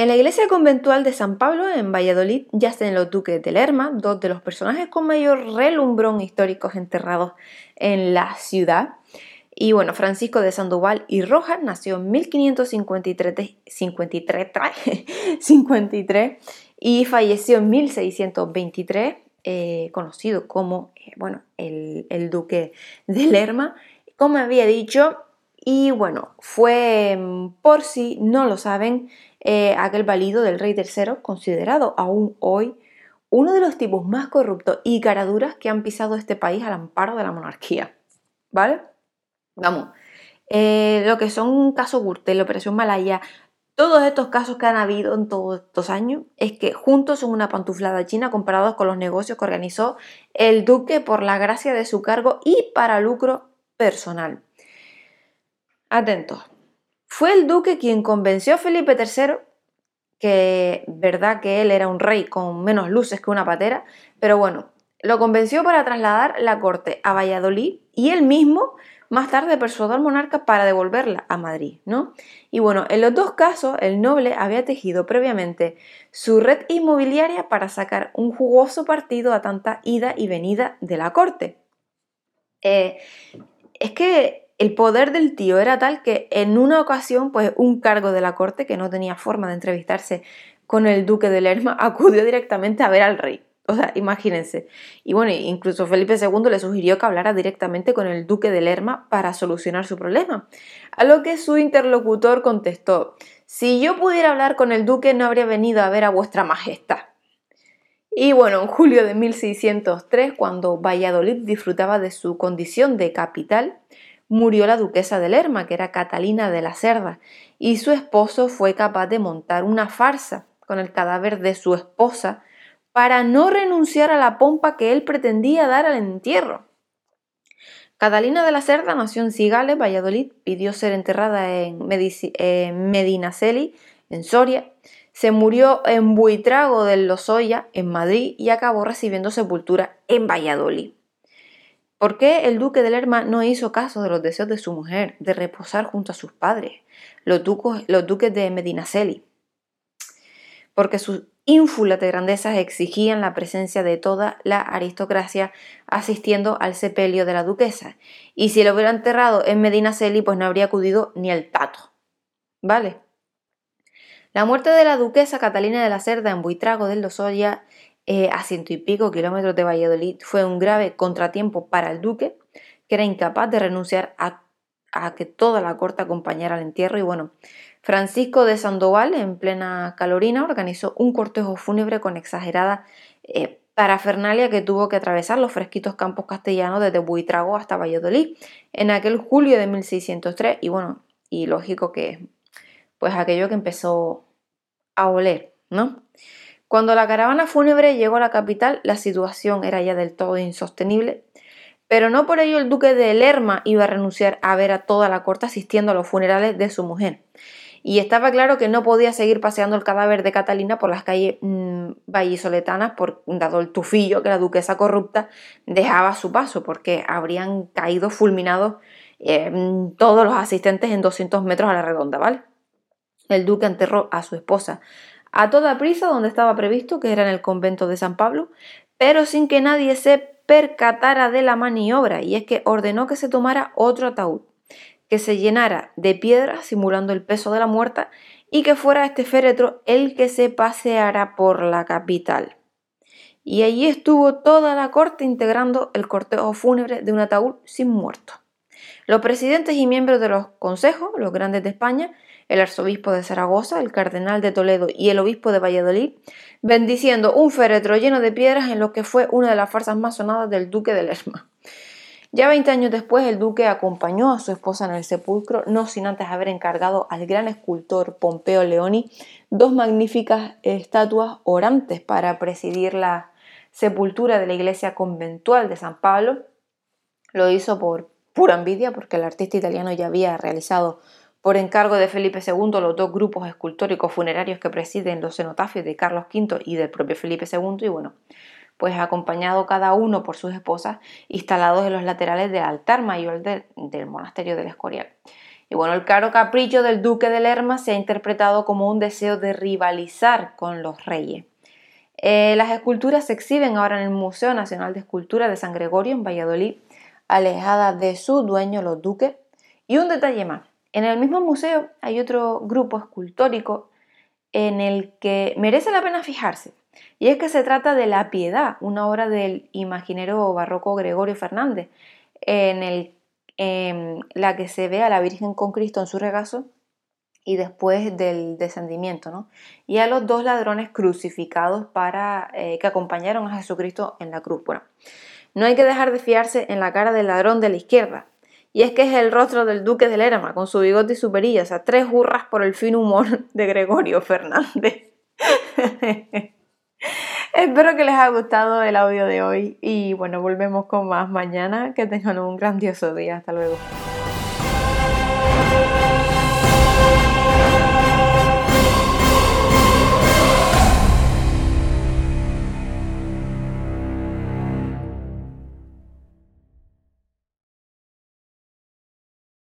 En la iglesia conventual de San Pablo, en Valladolid, yacen los duques de Lerma, dos de los personajes con mayor relumbrón históricos enterrados en la ciudad. Y bueno, Francisco de Sandoval y Rojas nació en 1553 53, y falleció en 1623, eh, conocido como eh, bueno, el, el, duque de Lerma. Como había dicho, y bueno, fue, mm, por si no lo saben, eh, aquel valido del rey III, considerado aún hoy uno de los tipos más corruptos y caraduras que han pisado este país al amparo de la monarquía. ¿Vale? Vamos. Eh, lo que son Gürtel, la Operación Malaya, todos estos casos que han habido en todos estos años es que juntos son una pantuflada china comparados con los negocios que organizó el duque por la gracia de su cargo y para lucro personal. Atentos. Fue el duque quien convenció a Felipe III que verdad que él era un rey con menos luces que una patera, pero bueno, lo convenció para trasladar la corte a Valladolid y él mismo más tarde persuadió al monarca para devolverla a Madrid, ¿no? Y bueno, en los dos casos el noble había tejido previamente su red inmobiliaria para sacar un jugoso partido a tanta ida y venida de la corte. Eh, es que el poder del tío era tal que en una ocasión, pues un cargo de la corte que no tenía forma de entrevistarse con el duque de Lerma acudió directamente a ver al rey. O sea, imagínense. Y bueno, incluso Felipe II le sugirió que hablara directamente con el duque de Lerma para solucionar su problema. A lo que su interlocutor contestó, si yo pudiera hablar con el duque no habría venido a ver a vuestra majestad. Y bueno, en julio de 1603, cuando Valladolid disfrutaba de su condición de capital, murió la duquesa de Lerma, que era Catalina de la Cerda, y su esposo fue capaz de montar una farsa con el cadáver de su esposa para no renunciar a la pompa que él pretendía dar al entierro. Catalina de la Cerda nació en Cigales, Valladolid, pidió ser enterrada en, Medinaceli, en Soria, se murió en Buitrago del Lozoya, en Madrid, y acabó recibiendo sepultura en Valladolid. ¿Por qué el duque de Lerma no hizo caso de los deseos de su mujer de reposar junto a sus padres, los, duques de Medinaceli? Porque sus ínfulas de grandezas exigían la presencia de toda la aristocracia asistiendo al sepelio de la duquesa. Y si lo hubiera enterrado en Medinaceli, pues no habría acudido ni el tato. ¿Vale? La muerte de la duquesa Catalina de la Cerda en Buitrago del Lozoya eh, a ciento y pico kilómetros de Valladolid fue un grave contratiempo para el duque, que era incapaz de renunciar a, que toda la corte acompañara al entierro. Y bueno, Francisco de Sandoval, en plena calorina, organizó un cortejo fúnebre con exagerada eh, parafernalia que tuvo que atravesar los fresquitos campos castellanos desde Buitrago hasta Valladolid en aquel julio de 1603. Y bueno, y lógico que pues aquello que empezó a oler, ¿no? Cuando la caravana fúnebre llegó a la capital, la situación era ya del todo insostenible, pero no por ello el duque de Lerma iba a renunciar a ver a toda la corte asistiendo a los funerales de su mujer. Y estaba claro que no podía seguir paseando el cadáver de Catalina por las calles mmm, vallisoletanas, por, dado el tufillo que la duquesa corrupta dejaba a su paso, porque habrían caído fulminados eh, todos los asistentes en 200 metros a la redonda, ¿vale? El duque enterró a su esposa a toda prisa donde estaba previsto, que era en el convento de San Pablo, pero sin que nadie se percatara de la maniobra, y es que ordenó que se tomara otro ataúd, que se llenara de piedras simulando el peso de la muerta, y que fuera este féretro el que se paseara por la capital. Y allí estuvo toda la corte integrando el cortejo fúnebre de un ataúd sin muerto. Los presidentes y miembros de los consejos, los grandes de España, el arzobispo de Zaragoza, el cardenal de Toledo y el obispo de Valladolid, bendiciendo un féretro lleno de piedras en lo que fue una de las farsas más sonadas del duque de Lerma. Ya 20 años después, el duque acompañó a su esposa en el sepulcro, no sin antes haber encargado al gran escultor Pompeo Leoni dos magníficas estatuas orantes para presidir la sepultura de la iglesia conventual de San Pablo. Lo hizo por pura envidia, porque el artista italiano ya había realizado por encargo de Felipe II, los dos grupos escultóricos funerarios que presiden los cenotafios de Carlos V y del propio Felipe II, y bueno, pues acompañado cada uno por sus esposas, instalados en los laterales del altar mayor del monasterio del Escorial. Y bueno, el caro capricho del duque de Lerma se ha interpretado como un deseo de rivalizar con los reyes. Eh, las esculturas se exhiben ahora en el Museo Nacional de Escultura de San Gregorio en Valladolid, alejada de su dueño, los duques. Y un detalle más, en el mismo museo hay otro grupo escultórico en el que merece la pena fijarse, y es que se trata de La Piedad, una obra del imaginero barroco Gregorio Fernández, en el Em, la que se ve a la Virgen con Cristo en su regazo y después del descendimiento, ¿no? Y a los dos ladrones crucificados para eh, que acompañaron a Jesucristo en la cruz. Bueno, no hay que dejar de fiarse en la cara del ladrón de la izquierda. Y es que es el rostro del duque de Lerma, con su bigote y su perilla, o sea, tres hurras por el fin humor de Gregorio Fernández. Espero que les haya gustado el audio de hoy y bueno, volvemos con más mañana. Que tengan un grandioso día. Hasta luego.